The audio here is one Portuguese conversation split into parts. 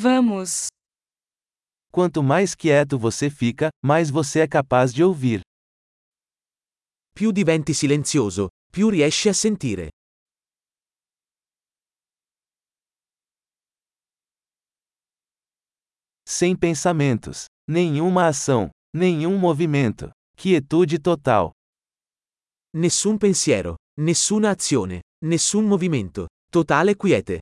Vamos. Quanto mais quieto você fica, mais você é capaz de ouvir. Più diventi silenzioso, più riesci a sentire. Sem pensamentos, nenhuma ação, nenhum movimento. Quietude total. Nessun pensiero, nessuna azione, nessun movimento. Totale quiete.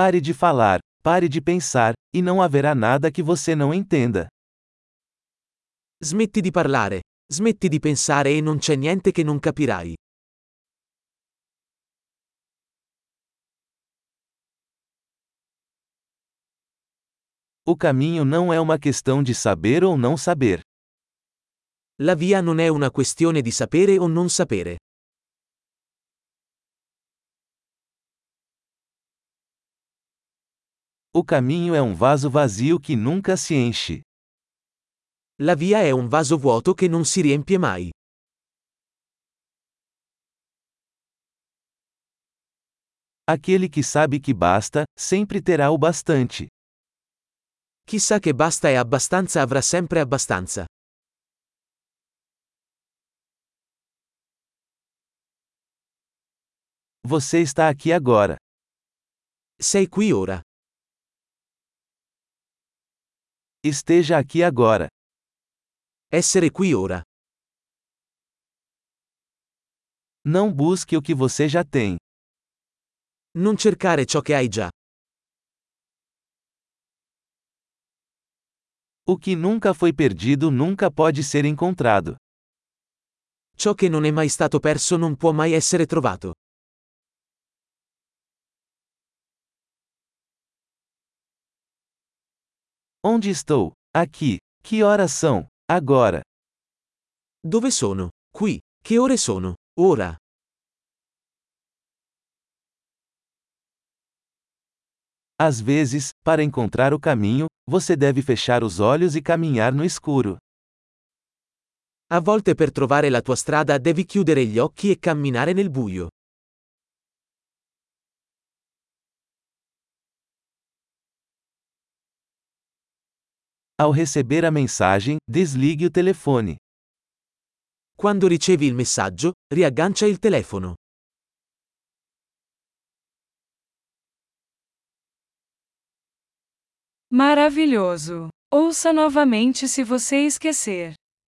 Pare de falar, pare de pensar, e não haverá nada que você não entenda. Smetti di parlare, smetti di pensare e non c'è niente che non capirai. O caminho não é uma questão de saber ou não saber. La via non è una questione di sapere o non sapere. O caminho é um vaso vazio que nunca se enche. La via è un vaso vuoto che non si riempie mai. Aquele que sabe que basta, sempre terá o bastante. Chi sa che basta e abbastanza avrà sempre abbastanza. Você está aqui agora. Sei qui ora. Esteja aqui agora. Essere qui ora. Não busque o que você já tem. Non cercare ciò che hai già. O que nunca foi perdido nunca pode ser encontrado. Ciò che non è mai stato perso non può mai essere trovato. Onde estou? Aqui. Que horas são? Agora. Dove sono? Qui. Che ore sono? Ora. Às vezes, para encontrar o caminho, você deve fechar os olhos e caminhar no escuro. A volte per trovare la tua strada devi chiudere gli occhi e camminare nel buio. Ao receber a mensagem, desligue o telefone. Quando ricevi il messaggio, riaggancia il telefono. Maravilhoso! Ouça novamente se você esquecer.